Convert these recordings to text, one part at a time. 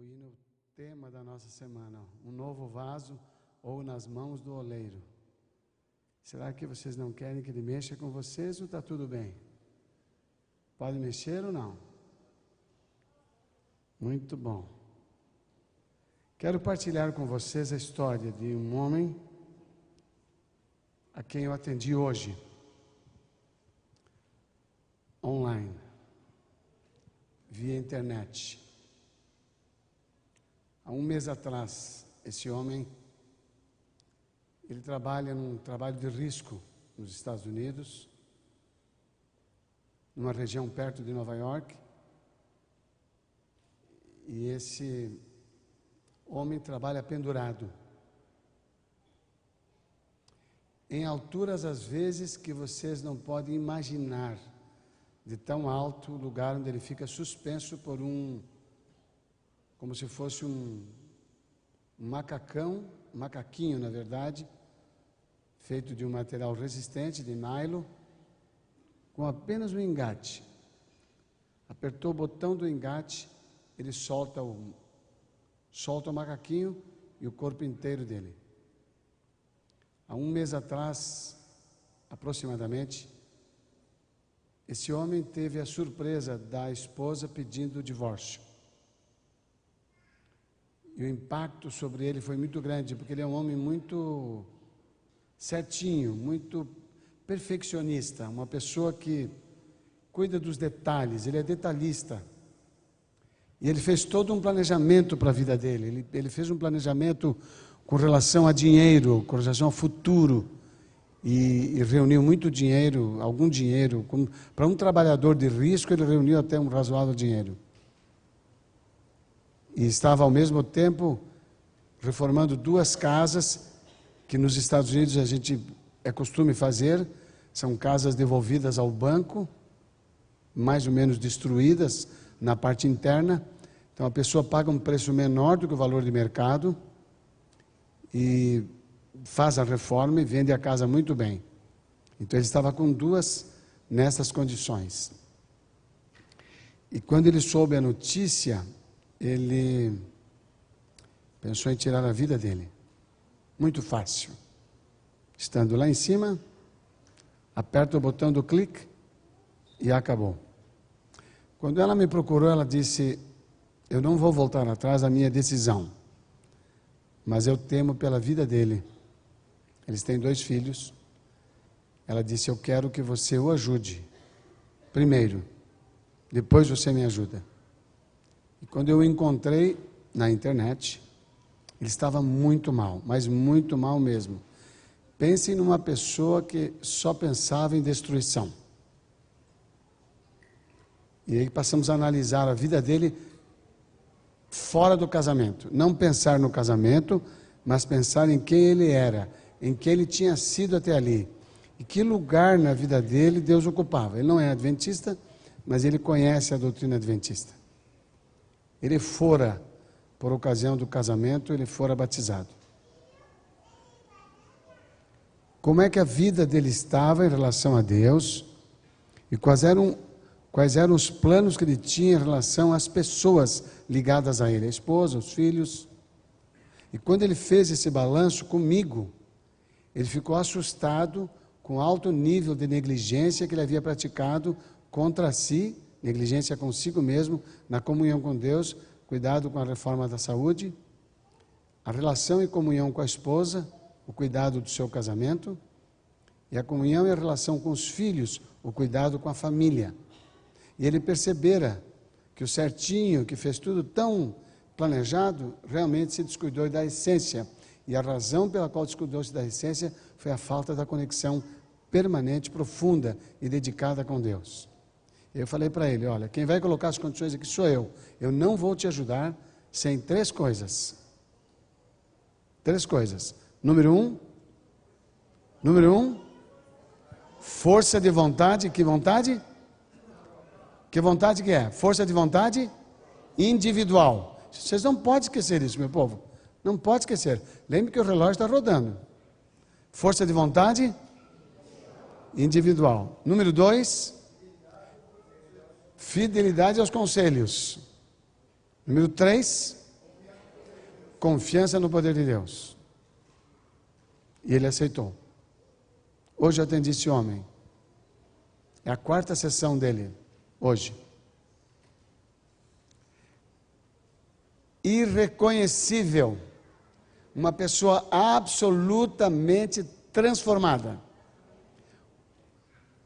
o hino tema da nossa semana, um novo vaso ou nas mãos do oleiro. Será que vocês não querem que ele mexa com vocês ou está tudo bem? Pode mexer ou não? Muito bom. Quero partilhar com vocês a história de um homem a quem eu atendi hoje, online, via internet. Há um mês atrás, esse homem, ele trabalha num trabalho de risco nos Estados Unidos, numa região perto de Nova York, e esse homem trabalha pendurado. Em alturas, às vezes, que vocês não podem imaginar, de tão alto lugar onde ele fica suspenso por um, como se fosse um, macacão, macaquinho, na verdade, feito de um material resistente, de nylon, com apenas um engate. Apertou o botão do engate, ele solta o, solta o macaquinho e o corpo inteiro dele. Há um mês atrás, aproximadamente, esse homem teve a surpresa da esposa pedindo o divórcio. E o impacto sobre ele foi muito grande, porque ele é um homem muito certinho, muito perfeccionista, uma pessoa que cuida dos detalhes, ele é detalhista. E ele fez todo um planejamento para a vida dele. Ele, ele, fez um planejamento com relação a dinheiro, com relação ao futuro. E, e reuniu muito dinheiro, algum dinheiro. Para um trabalhador de risco, ele reuniu até um razoável dinheiro. E estava ao mesmo tempo reformando duas casas que nos Estados Unidos a gente é costume fazer. São casas devolvidas ao banco, mais ou menos destruídas na parte interna. Então a pessoa paga um preço menor do que o valor de mercado e faz a reforma e vende a casa muito bem. Então ele estava com duas nessas condições. E quando ele soube a notícia, ele pensou em tirar a vida dele. Muito fácil. Estando lá em cima, aperta o botão do clique e acabou. Quando ela me procurou, ela disse: Eu não vou voltar atrás da minha decisão, mas eu temo pela vida dele. Eles têm dois filhos. Ela disse: Eu quero que você o ajude. Primeiro, depois você me ajuda. Quando eu o encontrei na internet, ele estava muito mal, mas muito mal mesmo. Pensem numa pessoa que só pensava em destruição. E aí passamos a analisar a vida dele fora do casamento. Não pensar no casamento, mas pensar em quem ele era, em quem ele tinha sido até ali. E que lugar na vida dele Deus ocupava. Ele não é adventista, mas ele conhece a doutrina adventista. Ele fora, por ocasião do casamento, ele fora batizado. Como é que a vida dele estava em relação a Deus e quais eram quais eram os planos que ele tinha em relação às pessoas ligadas a ele, a esposa, os filhos. E quando ele fez esse balanço comigo, ele ficou assustado com o alto nível de negligência que ele havia praticado contra si, negligência consigo mesmo, na comunhão com Deus, cuidado com a reforma da saúde, a relação e comunhão com a esposa, o cuidado do seu casamento, e a comunhão e a relação com os filhos, o cuidado com a família. E ele percebera que o certinho, que fez tudo tão planejado, realmente se descuidou da essência. E a razão pela qual descuidou-se da essência foi a falta da conexão permanente, profunda e dedicada com Deus. Eu falei para ele: olha, quem vai colocar as condições aqui sou eu. Eu não vou te ajudar sem três coisas. Três coisas. Número um, número um, força de vontade. Que vontade? Que vontade que é? Força de vontade individual. Vocês não podem esquecer isso, meu povo. Não pode esquecer. Lembre que o relógio está rodando. Força de vontade individual. Número dois, fidelidade aos conselhos. Número três, confiança no poder de Deus. E ele aceitou. Hoje eu atendi esse homem. É a quarta sessão dele, hoje. Irreconhecível. Uma pessoa absolutamente transformada.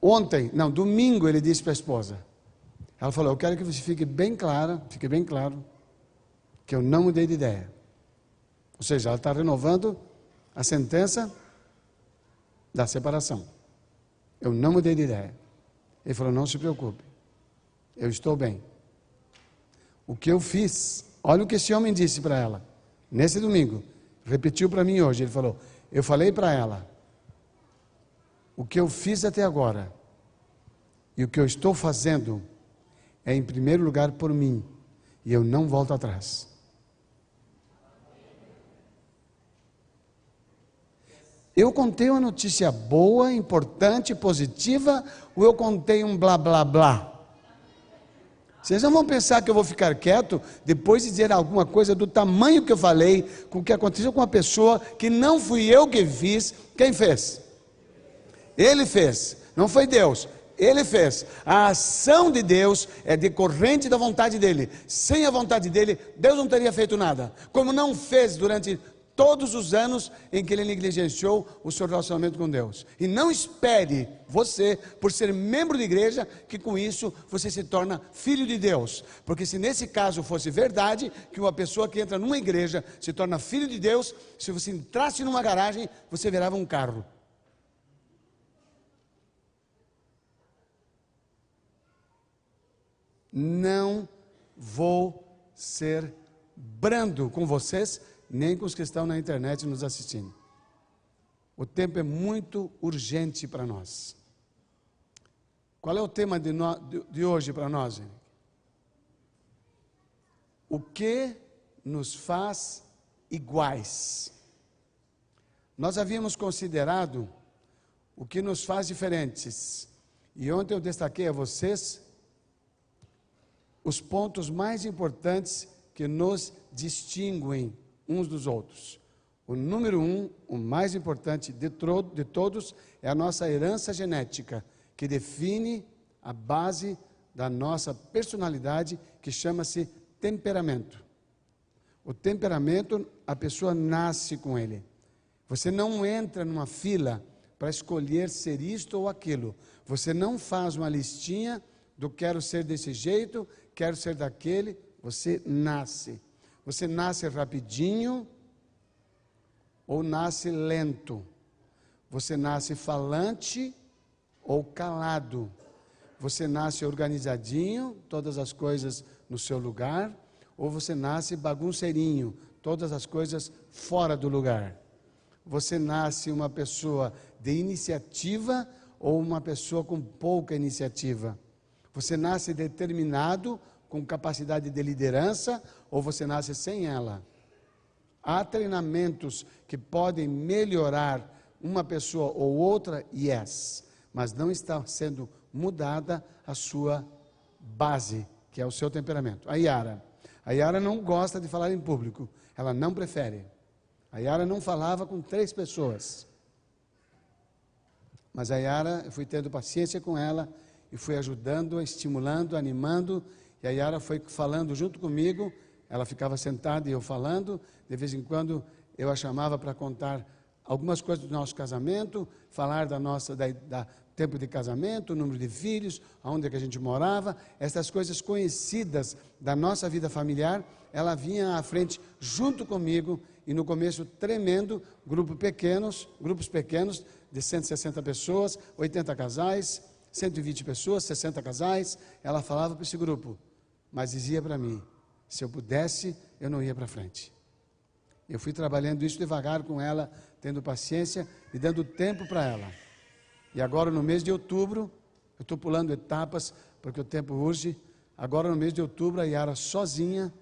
Ontem, não, domingo, ele disse para a esposa. Ela falou: Eu quero que você fique bem clara, fique bem claro, que eu não mudei de ideia. Ou seja, ela está renovando a sentença da separação. Eu não mudei de ideia. Ele falou: Não se preocupe, eu estou bem. O que eu fiz, olha o que esse homem disse para ela, nesse domingo, repetiu para mim hoje. Ele falou: Eu falei para ela, o que eu fiz até agora e o que eu estou fazendo é, em primeiro lugar, por mim, e eu não volto atrás. Eu contei uma notícia boa, importante, positiva, ou eu contei um blá blá blá? Vocês não vão pensar que eu vou ficar quieto depois de dizer alguma coisa do tamanho que eu falei, com o que aconteceu com uma pessoa que não fui eu que fiz, quem fez? Ele fez, não foi Deus. Ele fez. A ação de Deus é decorrente da vontade dele. Sem a vontade dele, Deus não teria feito nada. Como não fez durante todos os anos em que ele negligenciou o seu relacionamento com Deus. E não espere você, por ser membro de igreja, que com isso você se torna filho de Deus. Porque se nesse caso fosse verdade, que uma pessoa que entra numa igreja se torna filho de Deus, se você entrasse numa garagem, você virava um carro. Não vou ser brando com vocês, nem com os que estão na internet nos assistindo. O tempo é muito urgente para nós. Qual é o tema de, no, de, de hoje para nós? O que nos faz iguais? Nós havíamos considerado o que nos faz diferentes. E ontem eu destaquei a vocês os pontos mais importantes que nos distinguem uns dos outros. O número um, o mais importante de, de todos, é a nossa herança genética, que define a base da nossa personalidade, que chama-se temperamento. O temperamento, a pessoa nasce com ele. Você não entra numa fila para escolher ser isto ou aquilo. Você não faz uma listinha do quero ser desse jeito, quero ser daquele. Você nasce. Você nasce rapidinho ou nasce lento. Você nasce falante ou calado. Você nasce organizadinho, todas as coisas no seu lugar, ou você nasce bagunceirinho, todas as coisas fora do lugar. Você nasce uma pessoa de iniciativa ou uma pessoa com pouca iniciativa. Você nasce determinado, com capacidade de liderança, ou você nasce sem ela. Há treinamentos que podem melhorar uma pessoa ou outra, yes, mas não está sendo mudada a sua base, que é o seu temperamento. A Yara. A Yara não gosta de falar em público, ela não prefere. A Yara não falava com três pessoas. Mas a Yara, eu fui tendo paciência com ela, e fui ajudando, estimulando, animando. E a Yara foi falando junto comigo. Ela ficava sentada e eu falando. De vez em quando eu a chamava para contar algumas coisas do nosso casamento, falar da nossa da, da tempo de casamento, número de filhos, aonde é que a gente morava, essas coisas conhecidas da nossa vida familiar, ela vinha à frente junto comigo e no começo tremendo, grupo pequenos, grupos pequenos de 160 pessoas, 80 casais, 120 pessoas, 60 casais, ela falava para esse grupo, mas dizia para mim: se eu pudesse, eu não ia para frente. Eu fui trabalhando isso devagar com ela, tendo paciência e dando tempo para ela. E agora, no mês de outubro, eu estou pulando etapas, porque o tempo urge. Agora, no mês de outubro, a Yara sozinha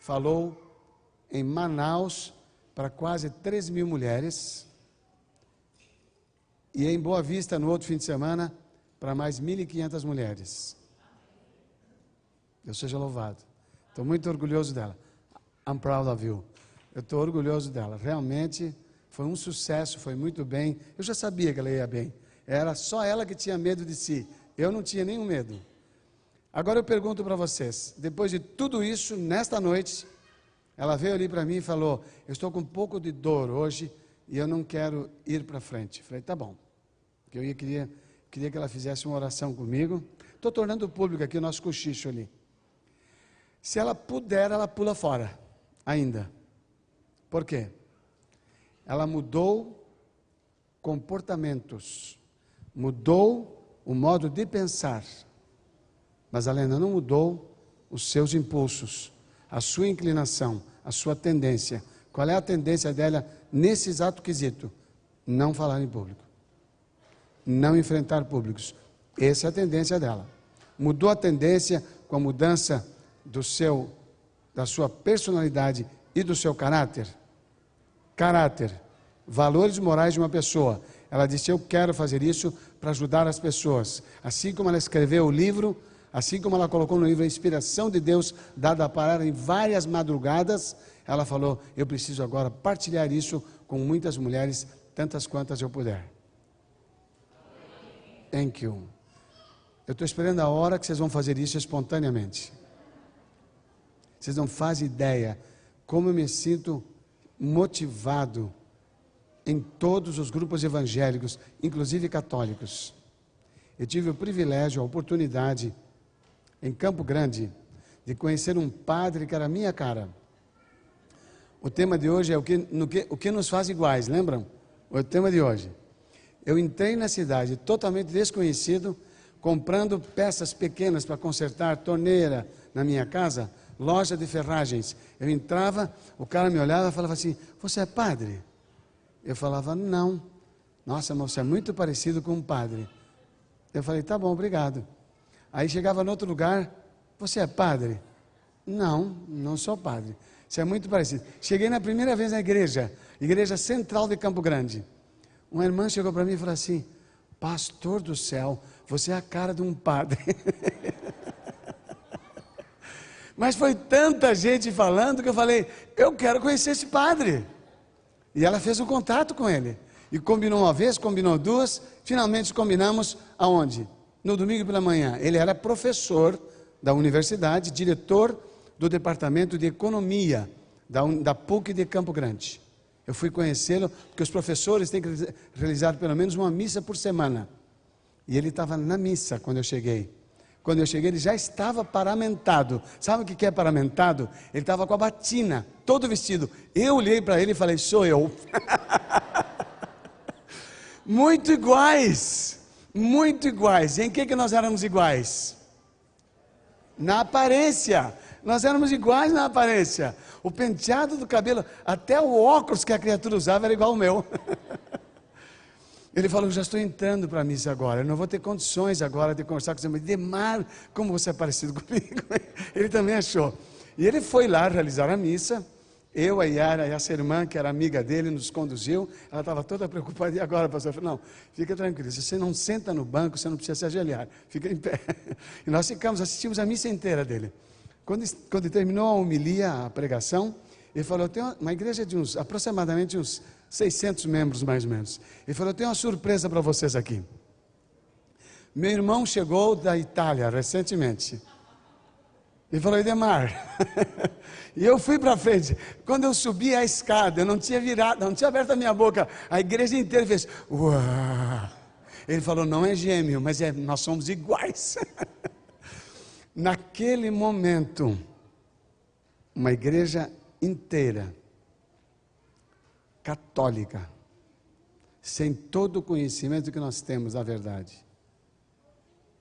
falou em Manaus para quase 3 mil mulheres. E em Boa Vista, no outro fim de semana, para mais 1.500 mulheres. Deus seja louvado. Estou muito orgulhoso dela. I'm proud of you. Eu estou orgulhoso dela. Realmente foi um sucesso, foi muito bem. Eu já sabia que ela ia bem. Era só ela que tinha medo de si. Eu não tinha nenhum medo. Agora eu pergunto para vocês: depois de tudo isso, nesta noite, ela veio ali para mim e falou: Eu estou com um pouco de dor hoje e eu não quero ir para frente. Falei: Tá bom. Porque eu ia, queria, queria que ela fizesse uma oração comigo. Estou tornando público aqui o nosso cochicho ali. Se ela puder, ela pula fora, ainda. Por quê? Ela mudou comportamentos, mudou o modo de pensar, mas ela ainda não mudou os seus impulsos, a sua inclinação, a sua tendência. Qual é a tendência dela nesse exato quesito? Não falar em público, não enfrentar públicos. Essa é a tendência dela. Mudou a tendência com a mudança do seu, da sua personalidade e do seu caráter? Caráter, valores morais de uma pessoa. Ela disse: Eu quero fazer isso para ajudar as pessoas. Assim como ela escreveu o livro, assim como ela colocou no livro a inspiração de Deus dada para ela em várias madrugadas, ela falou: Eu preciso agora partilhar isso com muitas mulheres, tantas quantas eu puder. Thank you. Eu estou esperando a hora que vocês vão fazer isso espontaneamente. Vocês não fazem ideia como eu me sinto motivado em todos os grupos evangélicos, inclusive católicos. Eu tive o privilégio, a oportunidade, em Campo Grande, de conhecer um padre que era minha cara. O tema de hoje é o que, que, o que nos faz iguais, lembram? O tema de hoje. Eu entrei na cidade totalmente desconhecido, comprando peças pequenas para consertar torneira na minha casa, loja de ferragens. Eu entrava, o cara me olhava e falava assim: Você é padre? Eu falava: Não. Nossa, mas você é muito parecido com um padre. Eu falei: Tá bom, obrigado. Aí chegava no outro lugar: Você é padre? Não, não sou padre. Você é muito parecido. Cheguei na primeira vez na igreja, igreja central de Campo Grande. Uma irmã chegou para mim e falou assim: Pastor do céu, você é a cara de um padre. Mas foi tanta gente falando que eu falei: eu quero conhecer esse padre. E ela fez um contato com ele. E combinou uma vez, combinou duas, finalmente combinamos aonde? No domingo pela manhã. Ele era professor da universidade, diretor do departamento de economia da, da PUC de Campo Grande. Eu fui conhecê-lo porque os professores têm que realizar pelo menos uma missa por semana. E ele estava na missa quando eu cheguei. Quando eu cheguei, ele já estava paramentado. Sabe o que é paramentado? Ele estava com a batina, todo vestido. Eu olhei para ele e falei: Sou eu. muito iguais. Muito iguais. Em que, que nós éramos iguais? Na aparência. Nós éramos iguais na aparência. O penteado do cabelo, até o óculos que a criatura usava era igual ao meu. Ele falou: Já estou entrando para a missa agora, eu não vou ter condições agora de conversar com você, mas Demar, como você é parecido comigo. Ele também achou. E ele foi lá realizar a missa. Eu, a Yara e essa irmã, que era amiga dele, nos conduziu. Ela estava toda preocupada. E agora, pastor? Eu não, fica tranquilo. Se você não senta no banco, você não precisa se ajoelhar. Fica em pé. E nós ficamos, assistimos a missa inteira dele. Quando, quando terminou a homilia, a pregação, ele falou: tem uma igreja de uns, aproximadamente uns 600 membros mais ou menos. Ele falou: tenho uma surpresa para vocês aqui. Meu irmão chegou da Itália recentemente. Ele falou: Edemar. e eu fui para frente. Quando eu subi a escada, eu não tinha virado, não tinha aberto a minha boca. A igreja inteira fez: Uau. Ele falou: não é gêmeo, mas é, nós somos iguais. Naquele momento, uma igreja inteira católica, sem todo o conhecimento que nós temos da verdade.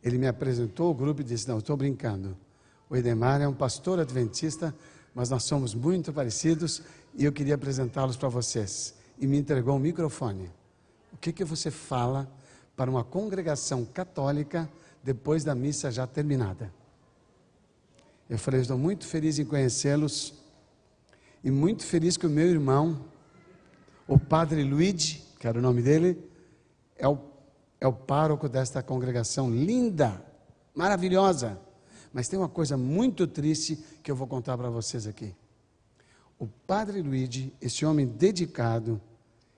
Ele me apresentou o grupo e disse: Não, estou brincando. O Edemar é um pastor adventista, mas nós somos muito parecidos e eu queria apresentá-los para vocês. E me entregou um microfone. O que, que você fala para uma congregação católica depois da missa já terminada? Eu falei: Estou muito feliz em conhecê-los e muito feliz que o meu irmão o padre Luigi, que era o nome dele, é o, é o pároco desta congregação linda, maravilhosa. Mas tem uma coisa muito triste que eu vou contar para vocês aqui. o Padre Luigi, esse homem dedicado,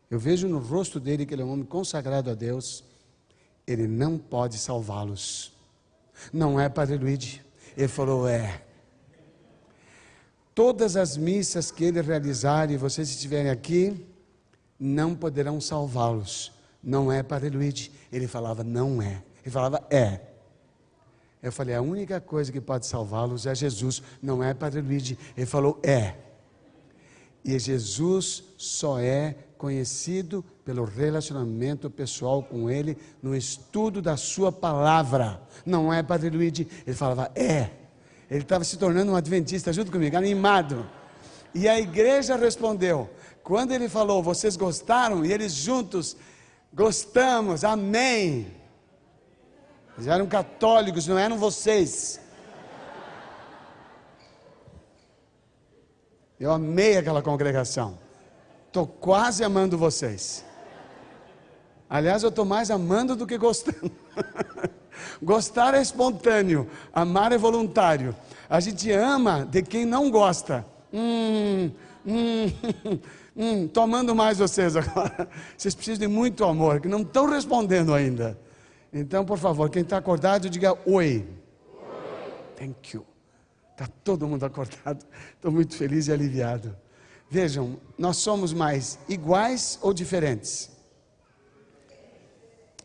eu vejo no rosto dele que ele é um homem consagrado a Deus, ele não pode salvá-los. Não é, Padre Luigi? Ele falou: é. Todas as missas que ele realizar e vocês estiverem aqui, não poderão salvá-los. Não é, Padre Luigi? Ele falava: não é. Ele falava: é. Eu falei: a única coisa que pode salvá-los é Jesus. Não é, Padre Luigi? Ele falou: é. E Jesus só é conhecido pelo relacionamento pessoal com Ele, no estudo da Sua palavra. Não é, Padre Luigi? Ele falava, é. Ele estava se tornando um adventista junto comigo, animado. E a igreja respondeu. Quando ele falou, vocês gostaram? E eles juntos, gostamos, amém. Eles eram católicos, não eram vocês. Eu amei aquela congregação. Estou quase amando vocês. Aliás, eu estou mais amando do que gostando. Gostar é espontâneo, amar é voluntário. A gente ama de quem não gosta. Hum, hum, hum, tô amando mais vocês agora. Vocês precisam de muito amor, que não estão respondendo ainda. Então, por favor, quem está acordado, diga oi. oi. Thank you. Está todo mundo acordado. Estou muito feliz e aliviado. Vejam, nós somos mais iguais ou diferentes?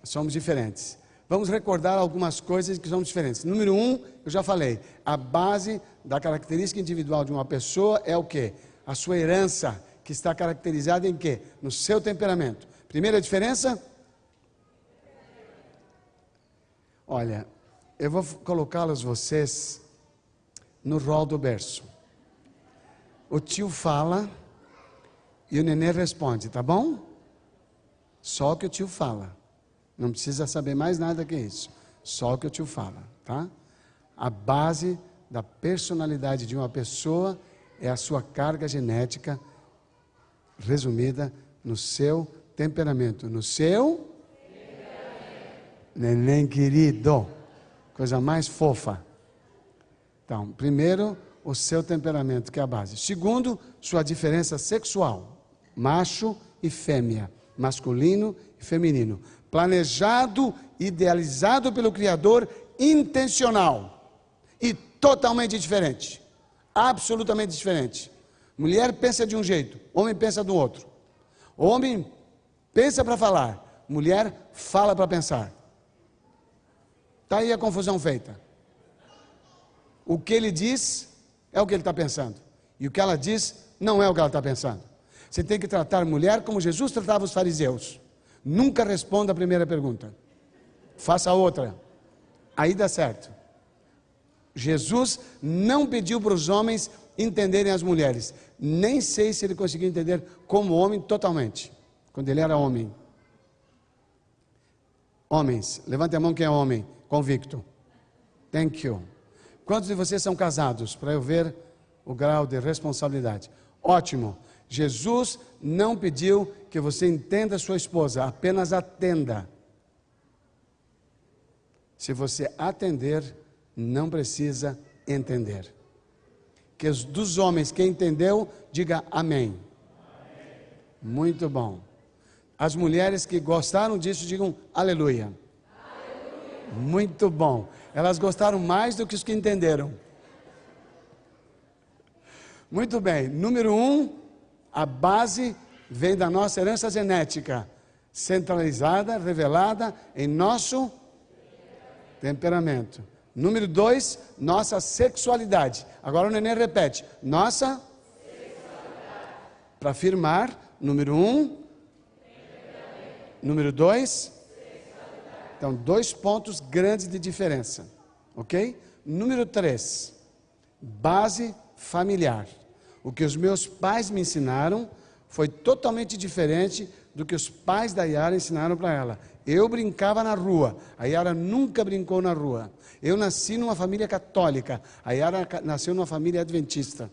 Somos diferentes. Vamos recordar algumas coisas que somos diferentes. Número um, eu já falei, a base da característica individual de uma pessoa é o quê? A sua herança, que está caracterizada em quê? No seu temperamento. Primeira diferença? Olha, eu vou colocá-los vocês no rol do berço. O tio fala e o nenê responde, tá bom? Só que o tio fala. Não precisa saber mais nada que isso. Só o que o tio fala, tá? A base da personalidade de uma pessoa é a sua carga genética resumida no seu temperamento, no seu neném querido, coisa mais fofa. Então, primeiro, o seu temperamento, que é a base. Segundo, sua diferença sexual, macho e fêmea, masculino e feminino. Planejado, idealizado pelo Criador, intencional e totalmente diferente. Absolutamente diferente. Mulher pensa de um jeito, homem pensa do outro. Homem pensa para falar, mulher fala para pensar. Está aí a confusão feita. O que ele diz é o que ele está pensando. E o que ela diz não é o que ela está pensando. Você tem que tratar mulher como Jesus tratava os fariseus. Nunca responda a primeira pergunta. Faça outra. Aí dá certo. Jesus não pediu para os homens entenderem as mulheres. Nem sei se ele conseguiu entender como homem totalmente. Quando ele era homem. Homens, levante a mão quem é homem, convicto. Thank you. Quantos de vocês são casados? Para eu ver o grau de responsabilidade. Ótimo. Jesus não pediu que você entenda sua esposa, apenas atenda. Se você atender, não precisa entender. Que os dos homens que entendeu, diga amém. amém. Muito bom. As mulheres que gostaram disso, digam aleluia. aleluia. Muito bom. Elas gostaram mais do que os que entenderam. Muito bem. Número um, a base vem da nossa herança genética, centralizada, revelada em nosso temperamento. Número dois, nossa sexualidade. Agora o neném repete: nossa Para afirmar, número um. Número dois, então, dois pontos grandes de diferença, ok? Número três, base familiar. O que os meus pais me ensinaram foi totalmente diferente do que os pais da Yara ensinaram para ela. Eu brincava na rua, a Yara nunca brincou na rua. Eu nasci numa família católica, a Yara nasceu numa família adventista.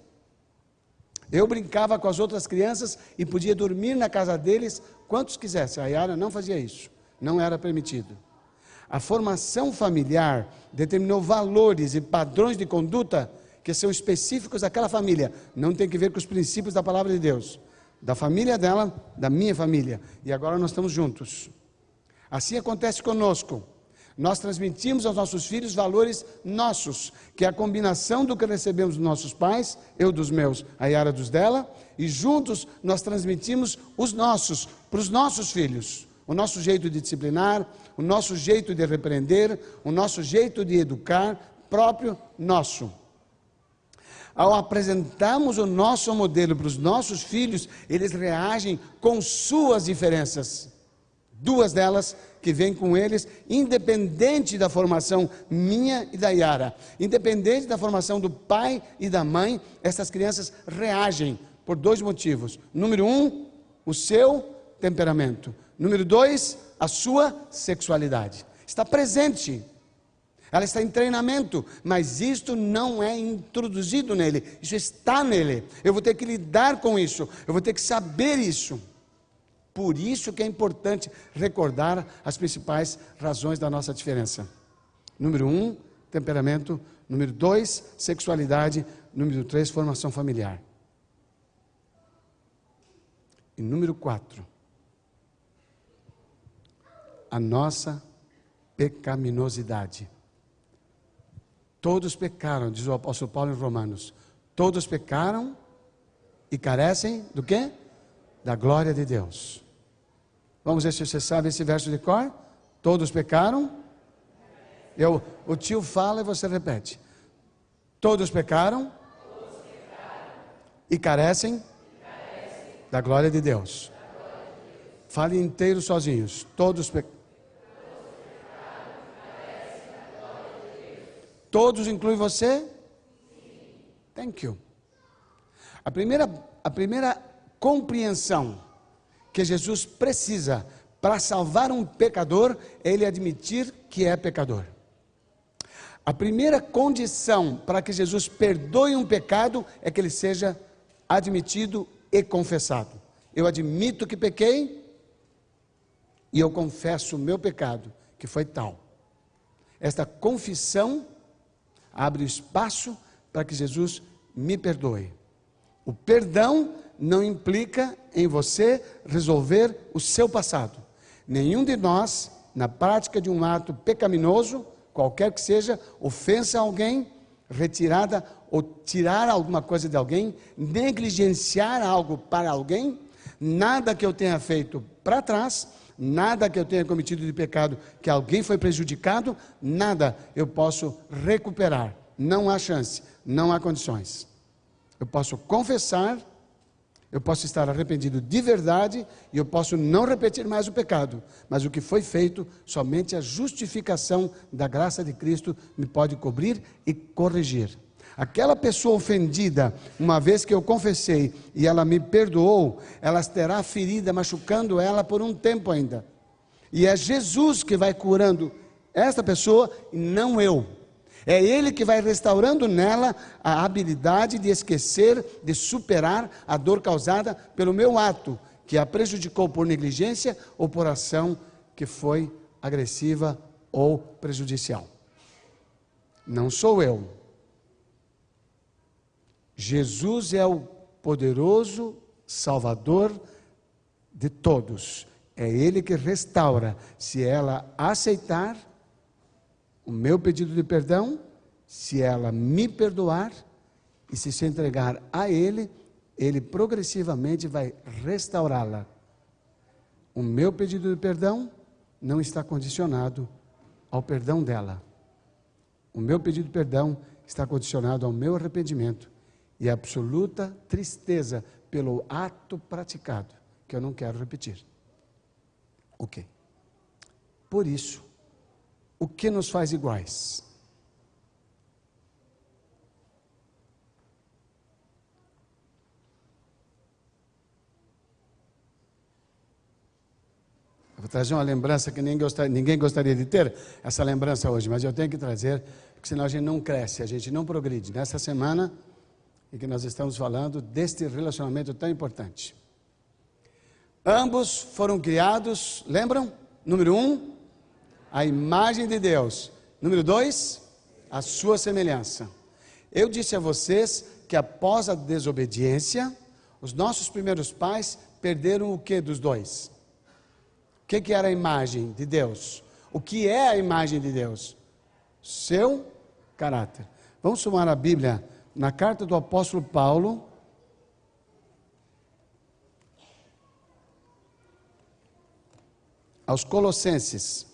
Eu brincava com as outras crianças e podia dormir na casa deles quantos quisesse. A Yara não fazia isso, não era permitido. A formação familiar determinou valores e padrões de conduta que são específicos daquela família, não tem que ver com os princípios da palavra de Deus, da família dela, da minha família. E agora nós estamos juntos. Assim acontece conosco. Nós transmitimos aos nossos filhos valores nossos, que é a combinação do que recebemos dos nossos pais, eu dos meus, a Yara dos dela, e juntos nós transmitimos os nossos para os nossos filhos. O nosso jeito de disciplinar, o nosso jeito de repreender, o nosso jeito de educar, próprio nosso. Ao apresentarmos o nosso modelo para os nossos filhos, eles reagem com suas diferenças. Duas delas que vêm com eles, independente da formação minha e da Yara, independente da formação do pai e da mãe, essas crianças reagem por dois motivos. Número um, o seu temperamento. Número dois, a sua sexualidade. Está presente. Ela está em treinamento, mas isto não é introduzido nele, isso está nele. Eu vou ter que lidar com isso, eu vou ter que saber isso. Por isso que é importante recordar as principais razões da nossa diferença. Número um, temperamento. Número dois, sexualidade. Número três, formação familiar. E número quatro, a nossa pecaminosidade. Todos pecaram, diz o apóstolo Paulo em Romanos. Todos pecaram e carecem do quê? Da glória de Deus. Vamos ver se você sabe esse verso de cor. Todos pecaram. Eu, o tio fala e você repete. Todos pecaram, Todos pecaram. E, carecem e carecem da glória de Deus. Fale inteiro sozinhos. Todos pecaram. Todos incluem você? Sim. Thank you. A primeira, a primeira compreensão que Jesus precisa para salvar um pecador é ele admitir que é pecador. A primeira condição para que Jesus perdoe um pecado é que ele seja admitido e confessado. Eu admito que pequei e eu confesso o meu pecado, que foi tal. Esta confissão abre espaço para que Jesus me perdoe. O perdão não implica em você resolver o seu passado. Nenhum de nós, na prática de um ato pecaminoso, qualquer que seja, ofensa a alguém, retirada ou tirar alguma coisa de alguém, negligenciar algo para alguém, nada que eu tenha feito para trás, nada que eu tenha cometido de pecado que alguém foi prejudicado, nada eu posso recuperar. Não há chance, não há condições. Eu posso confessar eu posso estar arrependido de verdade e eu posso não repetir mais o pecado, mas o que foi feito, somente a justificação da graça de Cristo me pode cobrir e corrigir. Aquela pessoa ofendida, uma vez que eu confessei e ela me perdoou, ela terá ferida machucando ela por um tempo ainda. E é Jesus que vai curando esta pessoa não eu. É Ele que vai restaurando nela a habilidade de esquecer, de superar a dor causada pelo meu ato, que a prejudicou por negligência ou por ação que foi agressiva ou prejudicial. Não sou eu. Jesus é o poderoso Salvador de todos. É Ele que restaura, se ela aceitar o meu pedido de perdão, se ela me perdoar e se se entregar a Ele, Ele progressivamente vai restaurá-la. O meu pedido de perdão não está condicionado ao perdão dela. O meu pedido de perdão está condicionado ao meu arrependimento e absoluta tristeza pelo ato praticado, que eu não quero repetir. Ok. Por isso, o que nos faz iguais? Eu vou trazer uma lembrança que ninguém gostaria, ninguém gostaria de ter, essa lembrança hoje, mas eu tenho que trazer, porque senão a gente não cresce, a gente não progride. Nessa semana em que nós estamos falando deste relacionamento tão importante. Ambos foram criados, lembram? Número um, a imagem de Deus. Número dois, a sua semelhança. Eu disse a vocês que após a desobediência, os nossos primeiros pais perderam o que dos dois? O que, que era a imagem de Deus? O que é a imagem de Deus? Seu caráter. Vamos somar a Bíblia na carta do apóstolo Paulo. Aos Colossenses.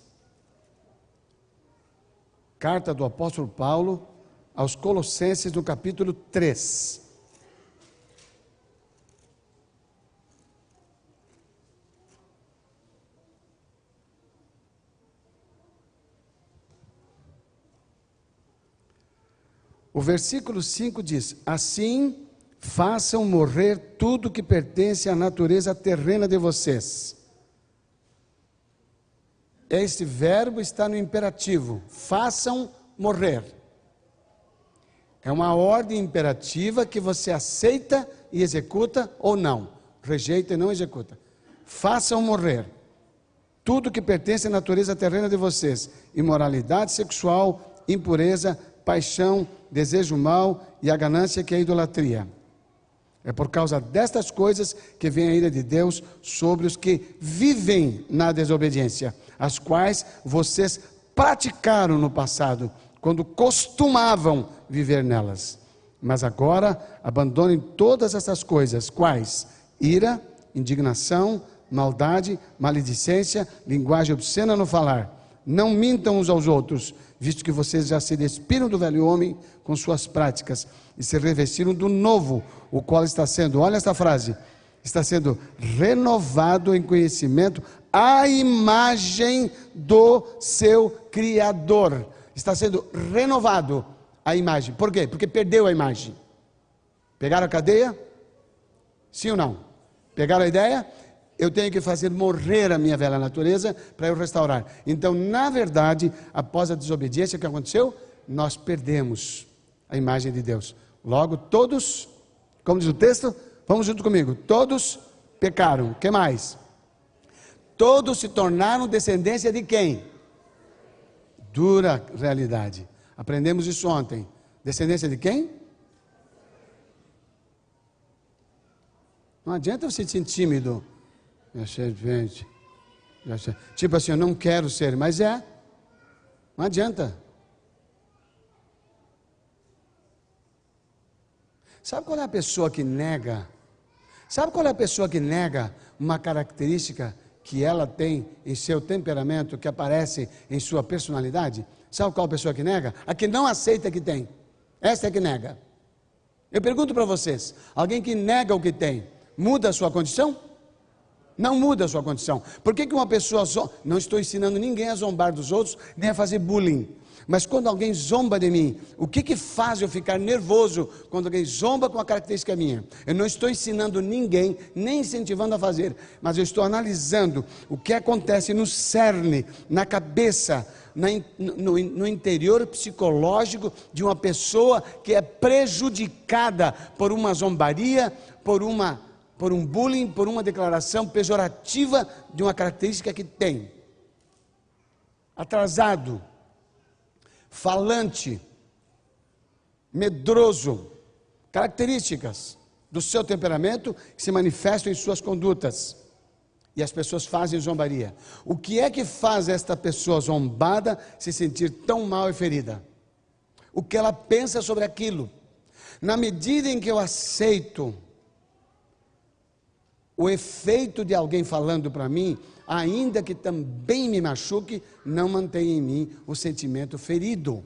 Carta do apóstolo Paulo aos Colossenses, no capítulo 3. O versículo 5 diz: Assim façam morrer tudo que pertence à natureza terrena de vocês. Este verbo está no imperativo: façam morrer. É uma ordem imperativa que você aceita e executa ou não, rejeita e não executa. Façam morrer tudo que pertence à natureza terrena de vocês: imoralidade sexual, impureza, paixão, desejo mal e a ganância que é a idolatria. É por causa destas coisas que vem a ira de Deus sobre os que vivem na desobediência, as quais vocês praticaram no passado, quando costumavam viver nelas. Mas agora abandonem todas essas coisas, quais? Ira, indignação, maldade, maledicência, linguagem obscena no falar. Não mintam uns aos outros, visto que vocês já se despiram do velho homem com suas práticas e se revestiram do novo, o qual está sendo, olha esta frase, está sendo renovado em conhecimento à imagem do seu Criador. Está sendo renovado a imagem. Por quê? Porque perdeu a imagem. Pegaram a cadeia? Sim ou não? Pegaram a ideia? Eu tenho que fazer morrer a minha velha natureza para eu restaurar. Então, na verdade, após a desobediência, o que aconteceu? Nós perdemos a imagem de Deus. Logo, todos, como diz o texto, vamos junto comigo, todos pecaram. O que mais? Todos se tornaram descendência de quem? Dura realidade. Aprendemos isso ontem. Descendência de quem? Não adianta você ser tímido minha servente. Tipo assim, eu não quero ser, mas é. Não adianta. Sabe qual é a pessoa que nega? Sabe qual é a pessoa que nega uma característica que ela tem em seu temperamento, que aparece em sua personalidade? Sabe qual é a pessoa que nega? A que não aceita que tem. Essa é que nega. Eu pergunto para vocês: alguém que nega o que tem, muda a sua condição? Não muda a sua condição. Por que, que uma pessoa. Não estou ensinando ninguém a zombar dos outros, nem a fazer bullying. Mas quando alguém zomba de mim, o que, que faz eu ficar nervoso quando alguém zomba com a característica minha? Eu não estou ensinando ninguém, nem incentivando a fazer, mas eu estou analisando o que acontece no cerne, na cabeça, na, no, no interior psicológico de uma pessoa que é prejudicada por uma zombaria, por uma por um bullying, por uma declaração pejorativa de uma característica que tem. Atrasado, falante, medroso, características do seu temperamento que se manifestam em suas condutas. E as pessoas fazem zombaria. O que é que faz esta pessoa zombada se sentir tão mal e ferida? O que ela pensa sobre aquilo. Na medida em que eu aceito o efeito de alguém falando para mim, ainda que também me machuque, não mantém em mim o sentimento ferido.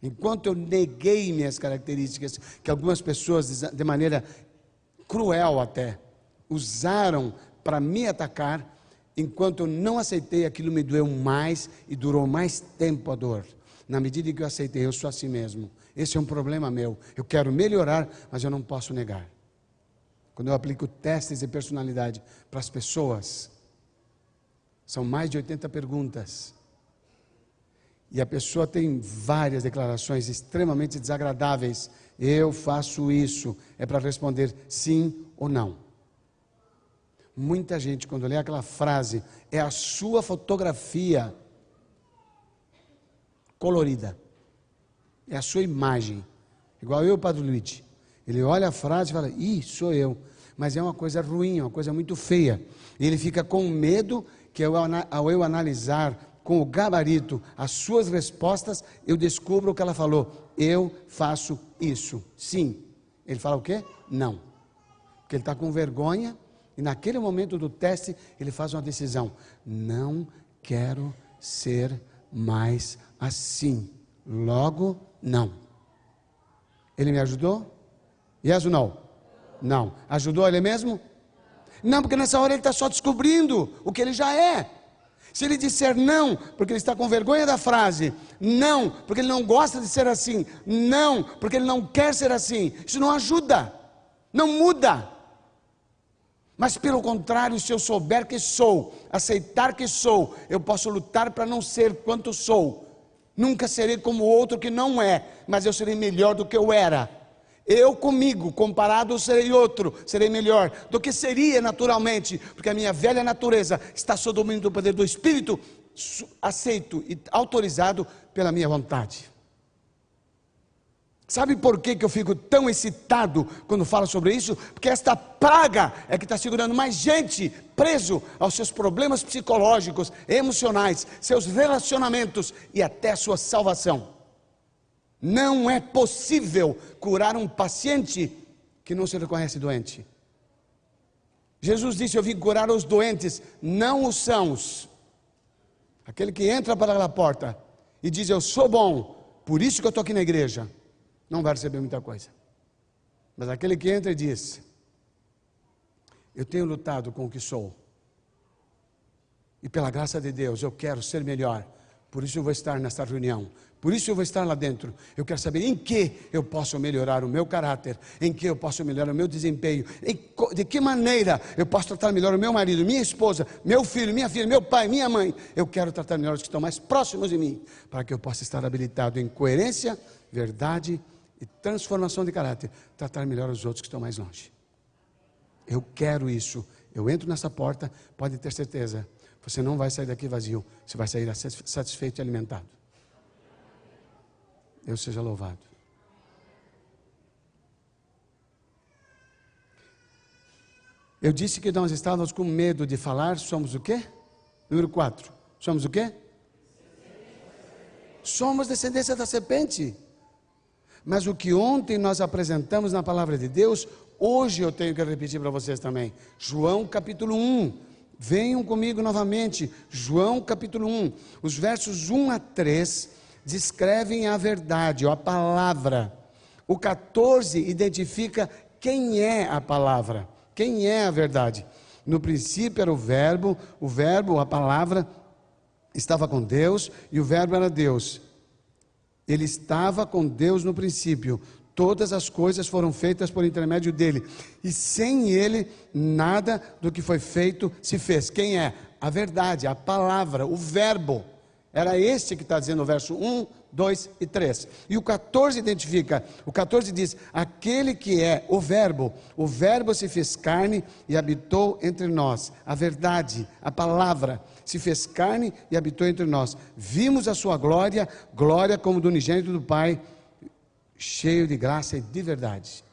Enquanto eu neguei minhas características, que algumas pessoas, de maneira cruel até, usaram para me atacar, enquanto eu não aceitei, aquilo me doeu mais e durou mais tempo a dor. Na medida em que eu aceitei, eu sou assim mesmo. Esse é um problema meu. Eu quero melhorar, mas eu não posso negar quando eu aplico testes de personalidade para as pessoas, são mais de 80 perguntas. E a pessoa tem várias declarações extremamente desagradáveis. Eu faço isso. É para responder sim ou não. Muita gente, quando lê aquela frase, é a sua fotografia colorida. É a sua imagem. Igual eu, Padre Luigi. Ele olha a frase e fala: Ih, sou eu. Mas é uma coisa ruim, uma coisa muito feia. E ele fica com medo que ao, ao eu analisar com o gabarito as suas respostas, eu descubro o que ela falou. Eu faço isso. Sim. Ele fala o quê? Não. Porque ele está com vergonha e naquele momento do teste ele faz uma decisão. Não quero ser mais assim. Logo, não. Ele me ajudou? Yes ou não? Não. Ajudou ele mesmo? Não, porque nessa hora ele está só descobrindo o que ele já é. Se ele disser não, porque ele está com vergonha da frase, não, porque ele não gosta de ser assim, não, porque ele não quer ser assim, isso não ajuda, não muda. Mas pelo contrário, se eu souber que sou, aceitar que sou, eu posso lutar para não ser quanto sou. Nunca serei como outro que não é, mas eu serei melhor do que eu era. Eu comigo, comparado, serei outro, serei melhor do que seria naturalmente, porque a minha velha natureza está sob o domínio do poder do Espírito, aceito e autorizado pela minha vontade. Sabe por que, que eu fico tão excitado quando falo sobre isso? Porque esta praga é que está segurando mais gente preso aos seus problemas psicológicos, emocionais, seus relacionamentos e até sua salvação. Não é possível curar um paciente que não se reconhece doente. Jesus disse: Eu vim curar os doentes, não os sãos. Aquele que entra para aquela porta e diz: Eu sou bom, por isso que eu estou aqui na igreja não vai receber muita coisa. Mas aquele que entra e diz: Eu tenho lutado com o que sou, e pela graça de Deus eu quero ser melhor, por isso eu vou estar nesta reunião, por isso eu vou estar lá dentro. Eu quero saber em que eu posso melhorar o meu caráter, em que eu posso melhorar o meu desempenho, em, de que maneira eu posso tratar melhor o meu marido, minha esposa, meu filho, minha filha, meu pai, minha mãe. Eu quero tratar melhor os que estão mais próximos de mim, para que eu possa estar habilitado em coerência, verdade e transformação de caráter, tratar melhor os outros que estão mais longe. Eu quero isso. Eu entro nessa porta, pode ter certeza, você não vai sair daqui vazio, você vai sair satisfeito e alimentado. Deus seja louvado. Eu disse que nós estávamos com medo de falar, somos o quê? Número 4. Somos o quê? Somos descendência da serpente. Mas o que ontem nós apresentamos na palavra de Deus, hoje eu tenho que repetir para vocês também. João capítulo 1. Venham comigo novamente. João capítulo 1. Os versos 1 a 3 descrevem a verdade, a palavra. O 14 identifica quem é a palavra, quem é a verdade. No princípio era o Verbo, o Verbo, a palavra, estava com Deus e o Verbo era Deus. Ele estava com Deus no princípio. Todas as coisas foram feitas por intermédio dele. E sem ele, nada do que foi feito se fez. Quem é? A verdade, a palavra, o verbo. Era este que está dizendo o verso 1, 2 e 3. E o 14 identifica, o 14 diz: aquele que é o Verbo, o Verbo se fez carne e habitou entre nós. A verdade, a palavra, se fez carne e habitou entre nós. Vimos a sua glória, glória como do unigênito do Pai, cheio de graça e de verdade.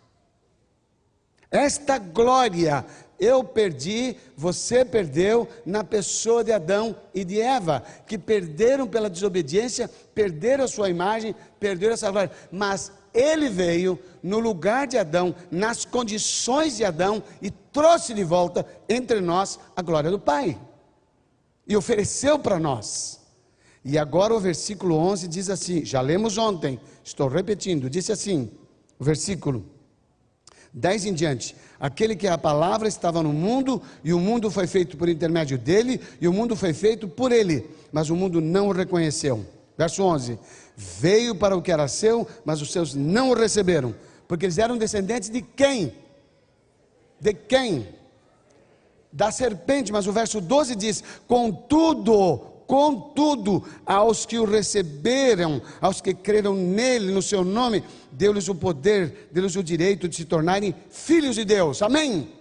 Esta glória eu perdi, você perdeu na pessoa de Adão e de Eva, que perderam pela desobediência, perderam a sua imagem, perderam essa glória. Mas ele veio no lugar de Adão, nas condições de Adão e trouxe de volta entre nós a glória do Pai. E ofereceu para nós. E agora o versículo 11 diz assim: já lemos ontem, estou repetindo, disse assim: o versículo 10 em diante. Aquele que a palavra estava no mundo, e o mundo foi feito por intermédio dele, e o mundo foi feito por ele, mas o mundo não o reconheceu. Verso 11: Veio para o que era seu, mas os seus não o receberam, porque eles eram descendentes de quem? De quem? Da serpente, mas o verso 12 diz: Contudo, Contudo, aos que o receberam, aos que creram nele, no seu nome, deu-lhes o poder, deu-lhes o direito de se tornarem filhos de Deus. Amém?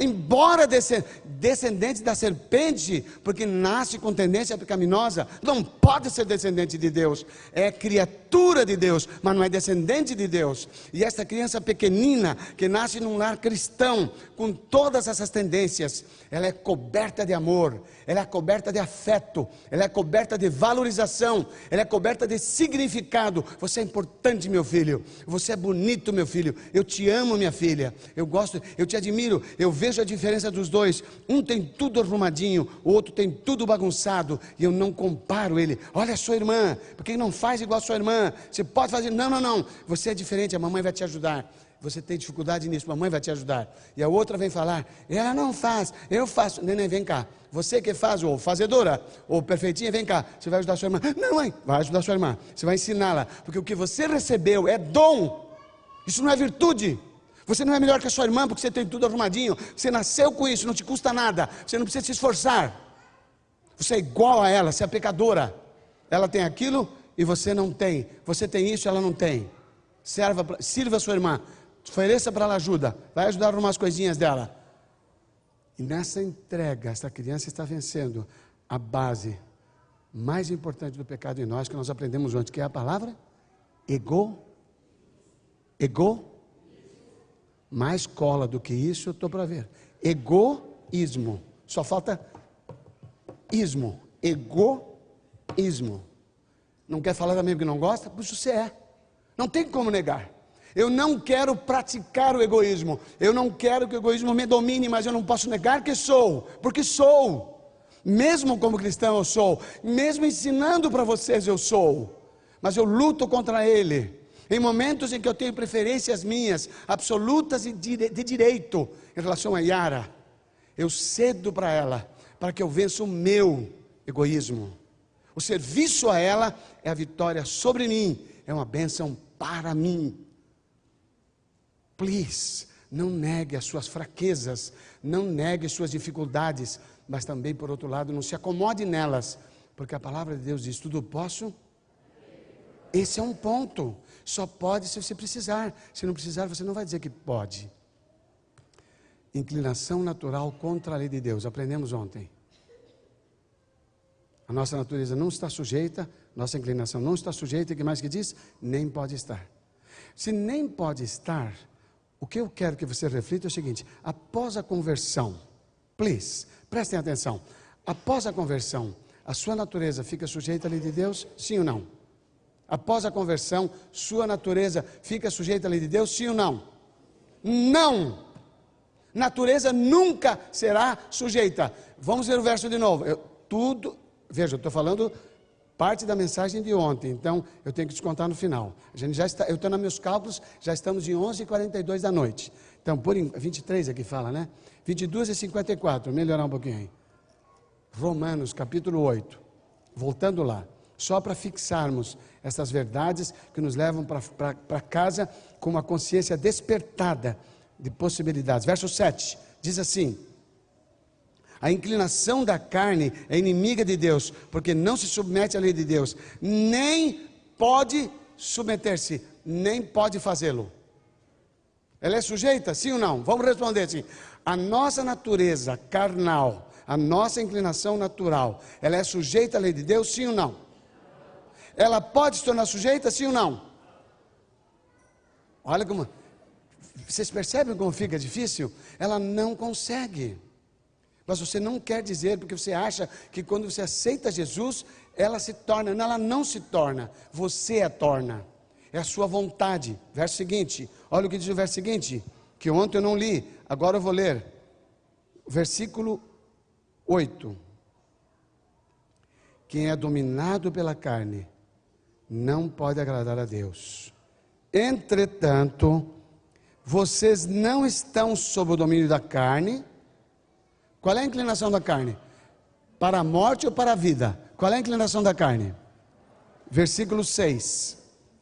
Embora descendente da serpente, porque nasce com tendência pecaminosa, não pode ser descendente de Deus. É criatura de Deus, mas não é descendente de Deus. E essa criança pequenina que nasce num lar cristão, com todas essas tendências, ela é coberta de amor, ela é coberta de afeto, ela é coberta de valorização, ela é coberta de significado. Você é importante, meu filho. Você é bonito, meu filho. Eu te amo, minha filha. Eu gosto, eu te admiro. Eu vejo a diferença dos dois. Um tem tudo arrumadinho, o outro tem tudo bagunçado, e eu não comparo ele. Olha a sua irmã, porque não faz igual a sua irmã. Você pode fazer, não, não, não. Você é diferente, a mamãe vai te ajudar você tem dificuldade nisso, mamãe vai te ajudar. E a outra vem falar, ela não faz, eu faço. Neném, vem cá. Você que faz, ou fazedora, ou perfeitinha, vem cá. Você vai ajudar sua irmã. Não, mãe, vai ajudar sua irmã. Você vai ensiná-la. Porque o que você recebeu é dom. Isso não é virtude. Você não é melhor que a sua irmã porque você tem tudo arrumadinho. Você nasceu com isso, não te custa nada. Você não precisa se esforçar. Você é igual a ela, você é pecadora. Ela tem aquilo e você não tem. Você tem isso ela não tem. Serva, sirva a sua irmã. Ofereça para ela ajuda. Vai ajudar a arrumar as coisinhas dela. E nessa entrega, essa criança está vencendo a base mais importante do pecado em nós, que nós aprendemos ontem, que é a palavra ego. Ego. Mais cola do que isso, eu estou para ver. Egoísmo. Só falta ismo. Egoísmo. Não quer falar também porque não gosta? Puxa, você é. Não tem como negar. Eu não quero praticar o egoísmo. Eu não quero que o egoísmo me domine, mas eu não posso negar que sou, porque sou. Mesmo como cristão eu sou, mesmo ensinando para vocês eu sou. Mas eu luto contra ele. Em momentos em que eu tenho preferências minhas, absolutas e de direito, em relação a Yara, eu cedo para ela, para que eu vença o meu egoísmo. O serviço a ela é a vitória sobre mim, é uma bênção para mim. Please, não negue as suas fraquezas, não negue suas dificuldades, mas também, por outro lado, não se acomode nelas, porque a palavra de Deus diz: tudo posso. Esse é um ponto. Só pode se você precisar. Se não precisar, você não vai dizer que pode. Inclinação natural contra a lei de Deus. Aprendemos ontem. A nossa natureza não está sujeita, nossa inclinação não está sujeita, e que mais que diz? Nem pode estar. Se nem pode estar, o que eu quero que você reflita é o seguinte: após a conversão, please, prestem atenção. Após a conversão, a sua natureza fica sujeita à lei de Deus? Sim ou não? Após a conversão, sua natureza fica sujeita à lei de Deus? Sim ou não? Não! Natureza nunca será sujeita. Vamos ver o verso de novo. Eu, tudo, veja, eu estou falando parte da mensagem de ontem, então eu tenho que descontar no final. A gente já está, eu estou nos meus cálculos, já estamos em 11h42 da noite. Então, por 23 aqui fala, né? 22 e 54, melhorar um pouquinho aí. Romanos, capítulo 8. Voltando lá, só para fixarmos essas verdades que nos levam para casa com uma consciência despertada de possibilidades. Verso 7 diz assim: a inclinação da carne é inimiga de Deus, porque não se submete à lei de Deus, nem pode submeter-se, nem pode fazê-lo. Ela é sujeita, sim ou não? Vamos responder assim. A nossa natureza carnal, a nossa inclinação natural, ela é sujeita à lei de Deus, sim ou não? Ela pode se tornar sujeita, sim ou não? Olha como. Vocês percebem como fica difícil? Ela não consegue. Mas você não quer dizer, porque você acha que quando você aceita Jesus, ela se torna. Não, ela não se torna. Você a torna. É a sua vontade. Verso seguinte. Olha o que diz o verso seguinte. Que ontem eu não li. Agora eu vou ler. Versículo 8. Quem é dominado pela carne não pode agradar a Deus. Entretanto, vocês não estão sob o domínio da carne qual é a inclinação da carne? Para a morte ou para a vida? Qual é a inclinação da carne? Versículo 6.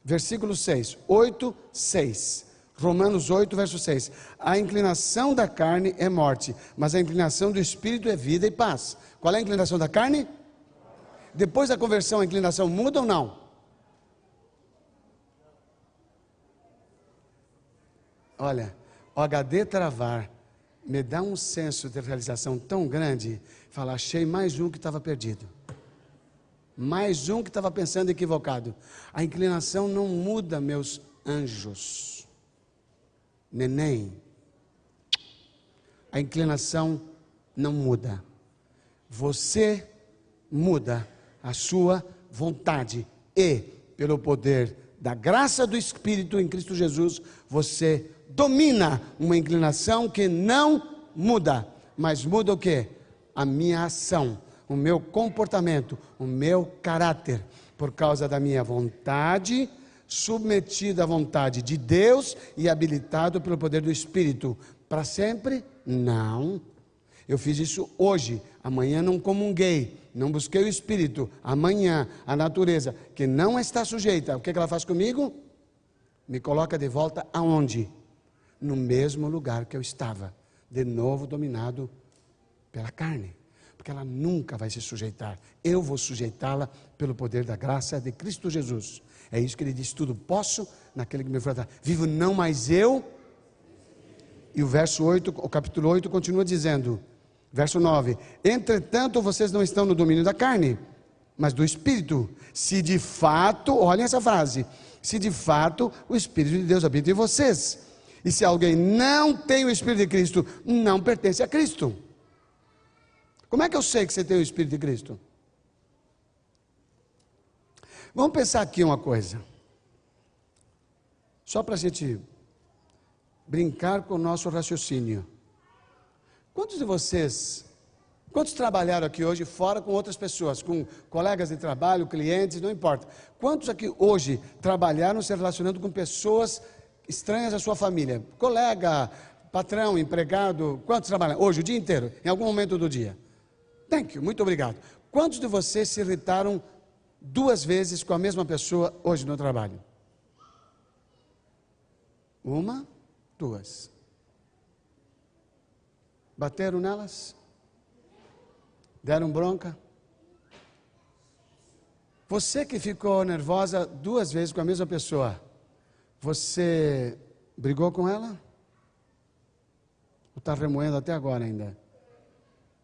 Versículo 6. 8, 6. Romanos 8, verso 6. A inclinação da carne é morte, mas a inclinação do espírito é vida e paz. Qual é a inclinação da carne? Depois da conversão, a inclinação muda ou não? Olha, o HD travar me dá um senso de realização tão grande, falar, achei mais um que estava perdido. Mais um que estava pensando equivocado. A inclinação não muda, meus anjos. Neném. A inclinação não muda. Você muda a sua vontade e, pelo poder da graça do Espírito em Cristo Jesus, você domina uma inclinação que não muda, mas muda o que? A minha ação, o meu comportamento, o meu caráter, por causa da minha vontade, submetida à vontade de Deus e habilitado pelo poder do Espírito. Para sempre? Não. Eu fiz isso hoje, amanhã não comunguei, não busquei o Espírito, amanhã a natureza, que não está sujeita, o que ela faz comigo? Me coloca de volta aonde? No mesmo lugar que eu estava, de novo dominado pela carne. Porque ela nunca vai se sujeitar. Eu vou sujeitá-la pelo poder da graça de Cristo Jesus. É isso que ele diz: tudo posso naquele que me fortalece. Vivo não mais eu. E o verso 8, o capítulo 8 continua dizendo, verso 9: Entretanto, vocês não estão no domínio da carne, mas do espírito. Se de fato, olhem essa frase, se de fato o espírito de Deus habita em vocês. E se alguém não tem o Espírito de Cristo, não pertence a Cristo. Como é que eu sei que você tem o Espírito de Cristo? Vamos pensar aqui uma coisa. Só para a gente brincar com o nosso raciocínio. Quantos de vocês, quantos trabalharam aqui hoje fora com outras pessoas, com colegas de trabalho, clientes, não importa. Quantos aqui hoje trabalharam se relacionando com pessoas estranhas à sua família, colega, patrão, empregado, quantos trabalham? Hoje, o dia inteiro, em algum momento do dia. Thank you, muito obrigado. Quantos de vocês se irritaram duas vezes com a mesma pessoa hoje no trabalho? Uma, duas. Bateram nelas? Deram bronca? Você que ficou nervosa duas vezes com a mesma pessoa, você brigou com ela? Ou está remoendo até agora ainda?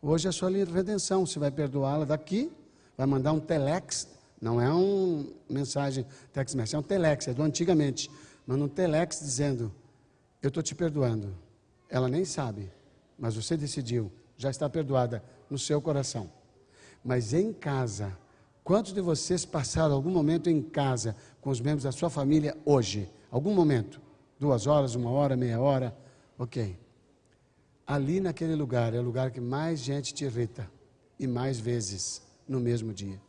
Hoje é sua redenção. Você vai perdoá-la daqui, vai mandar um telex. Não é uma mensagem text é um telex, é do antigamente. Manda um telex dizendo: Eu estou te perdoando. Ela nem sabe, mas você decidiu, já está perdoada no seu coração. Mas em casa, quantos de vocês passaram algum momento em casa com os membros da sua família hoje? Algum momento, duas horas, uma hora, meia hora, ok. Ali naquele lugar é o lugar que mais gente te irrita e mais vezes no mesmo dia.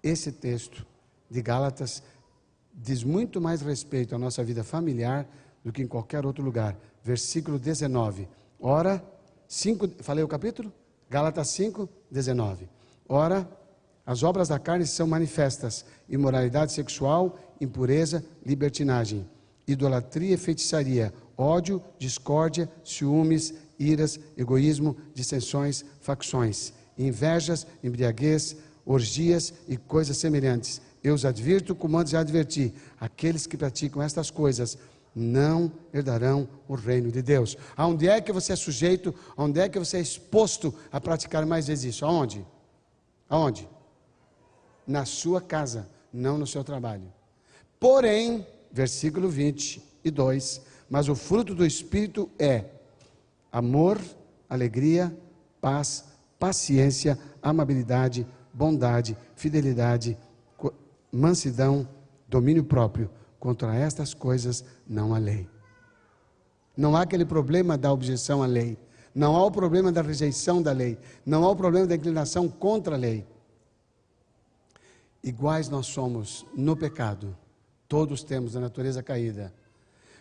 Esse texto de Gálatas diz muito mais respeito à nossa vida familiar do que em qualquer outro lugar. Versículo 19. Ora, 5, falei o capítulo? Gálatas 5, 19. Ora, as obras da carne são manifestas: imoralidade sexual, impureza, libertinagem, idolatria e feitiçaria, ódio, discórdia, ciúmes, iras, egoísmo, dissensões, facções, invejas, embriaguez, orgias e coisas semelhantes. Eu os advirto, como antes já adverti: aqueles que praticam estas coisas não herdarão o reino de Deus. Aonde é que você é sujeito? Aonde é que você é exposto a praticar mais vezes isso? Aonde? Aonde? Na sua casa, não no seu trabalho. Porém, versículo 22, mas o fruto do Espírito é amor, alegria, paz, paciência, amabilidade, bondade, fidelidade, mansidão, domínio próprio. Contra estas coisas não há lei. Não há aquele problema da objeção à lei. Não há o problema da rejeição da lei. Não há o problema da inclinação contra a lei. Iguais nós somos no pecado Todos temos a natureza caída.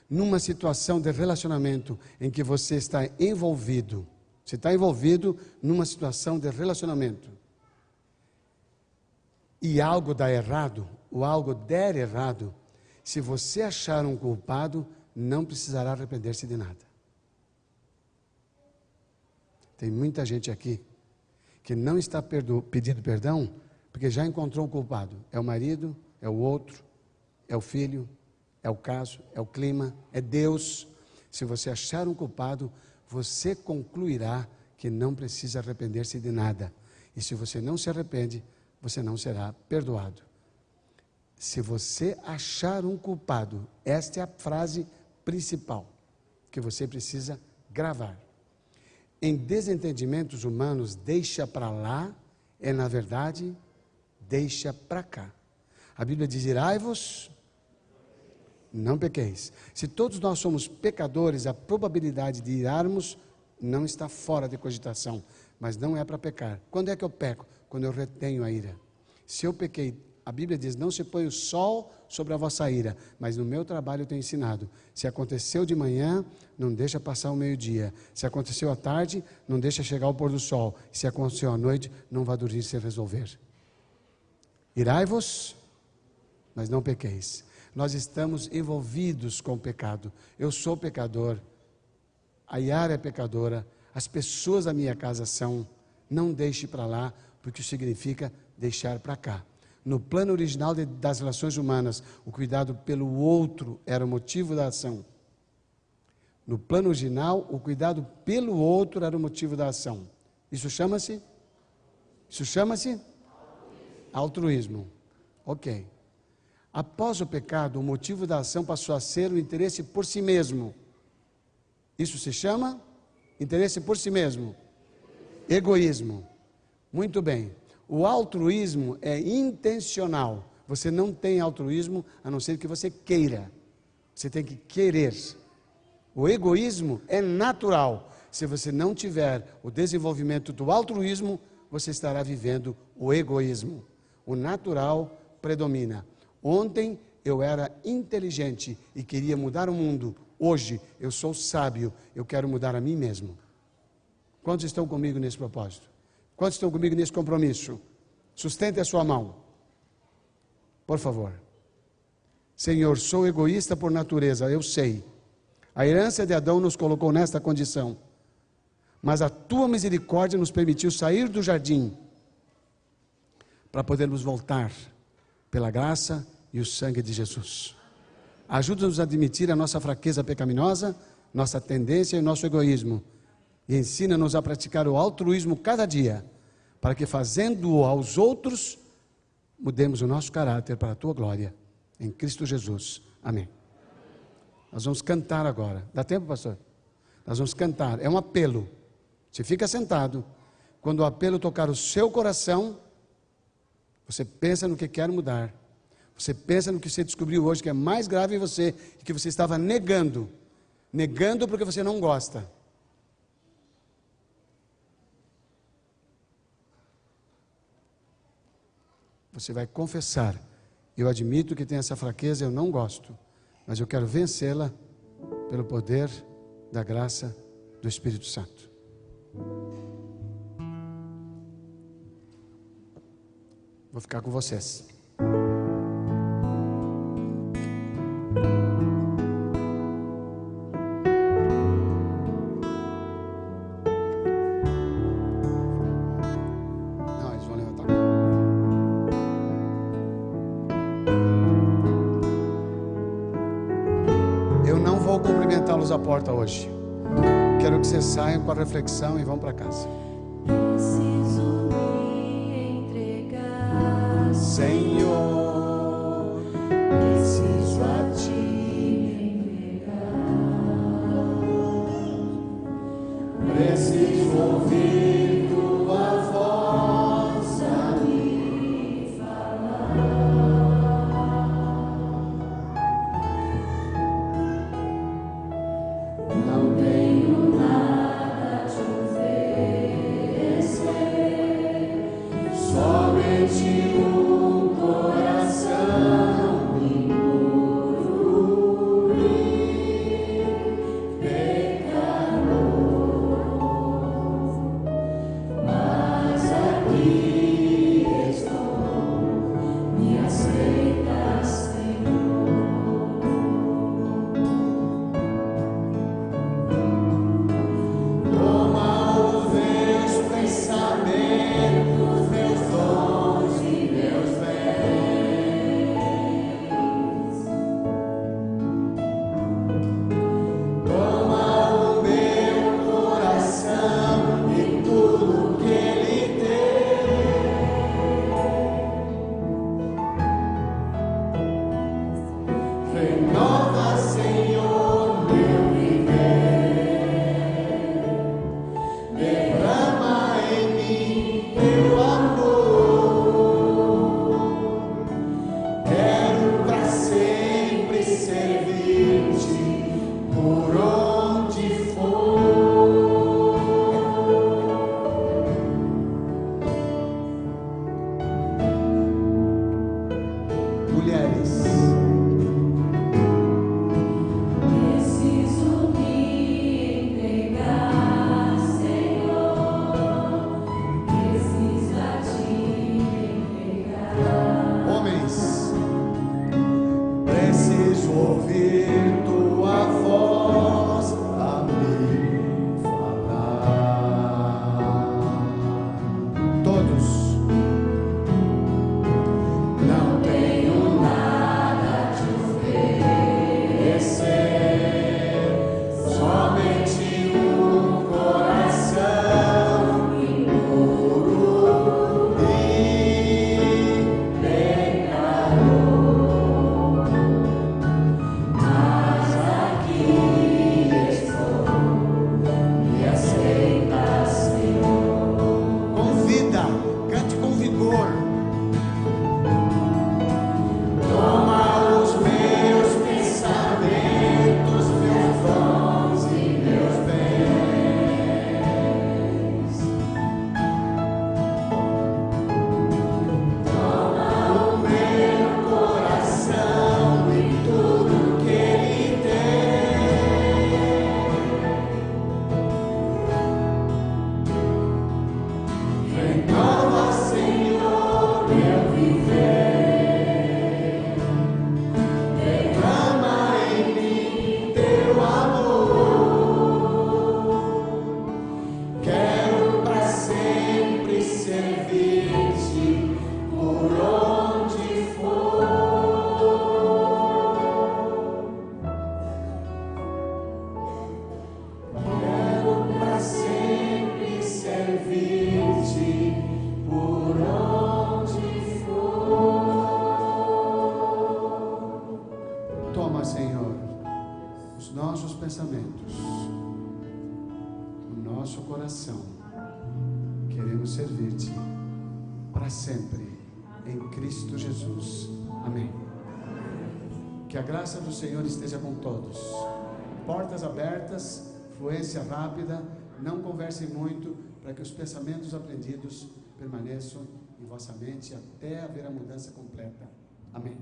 Numa situação de relacionamento em que você está envolvido, você está envolvido numa situação de relacionamento, e algo dá errado, ou algo der errado, se você achar um culpado, não precisará arrepender-se de nada. Tem muita gente aqui que não está pedindo perdão porque já encontrou um culpado. É o marido, é o outro, é o filho, é o caso, é o clima, é Deus. Se você achar um culpado, você concluirá que não precisa arrepender-se de nada. E se você não se arrepende, você não será perdoado. Se você achar um culpado, esta é a frase principal que você precisa gravar. Em desentendimentos humanos, deixa para lá é, na verdade, deixa para cá. A Bíblia diz: irai-vos, não pequeis. Se todos nós somos pecadores, a probabilidade de irarmos não está fora de cogitação, mas não é para pecar. Quando é que eu peco? Quando eu retenho a ira. Se eu pequei, a Bíblia diz: não se põe o sol sobre a vossa ira, mas no meu trabalho eu tenho ensinado. Se aconteceu de manhã, não deixa passar o meio-dia. Se aconteceu à tarde, não deixa chegar o pôr do sol. Se aconteceu à noite, não vá dormir sem resolver. Irai-vos, mas não pequeis. Nós estamos envolvidos com o pecado. Eu sou pecador. A Yara é pecadora. As pessoas da minha casa são. Não deixe para lá, porque significa deixar para cá. No plano original de, das relações humanas, o cuidado pelo outro era o motivo da ação. No plano original, o cuidado pelo outro era o motivo da ação. Isso chama-se? Isso chama-se? Altruísmo. Ok. Após o pecado, o motivo da ação passou a ser o interesse por si mesmo. Isso se chama interesse por si mesmo. Egoísmo. Muito bem. O altruísmo é intencional. Você não tem altruísmo a não ser que você queira. Você tem que querer. O egoísmo é natural. Se você não tiver o desenvolvimento do altruísmo, você estará vivendo o egoísmo. O natural predomina. Ontem eu era inteligente e queria mudar o mundo. Hoje eu sou sábio, eu quero mudar a mim mesmo. Quantos estão comigo nesse propósito? Quantos estão comigo nesse compromisso? Sustente a sua mão. Por favor. Senhor, sou egoísta por natureza, eu sei. A herança de Adão nos colocou nesta condição. Mas a tua misericórdia nos permitiu sair do jardim para podermos voltar pela graça e o sangue de Jesus. Ajuda-nos a admitir a nossa fraqueza pecaminosa, nossa tendência e nosso egoísmo e ensina-nos a praticar o altruísmo cada dia, para que fazendo-o aos outros, mudemos o nosso caráter para a tua glória, em Cristo Jesus. Amém. Nós vamos cantar agora. Dá tempo, pastor? Nós vamos cantar. É um apelo. Você fica sentado. Quando o apelo tocar o seu coração, você pensa no que quer mudar. Você pensa no que você descobriu hoje que é mais grave em você e que você estava negando. Negando porque você não gosta. Você vai confessar. Eu admito que tem essa fraqueza, eu não gosto, mas eu quero vencê-la pelo poder da graça do Espírito Santo. Vou ficar com vocês. porta hoje. Quero que vocês saiam com a reflexão e vão para casa. Senhor esteja com todos. Portas abertas, fluência rápida, não conversem muito, para que os pensamentos aprendidos permaneçam em vossa mente até haver a mudança completa. Amém.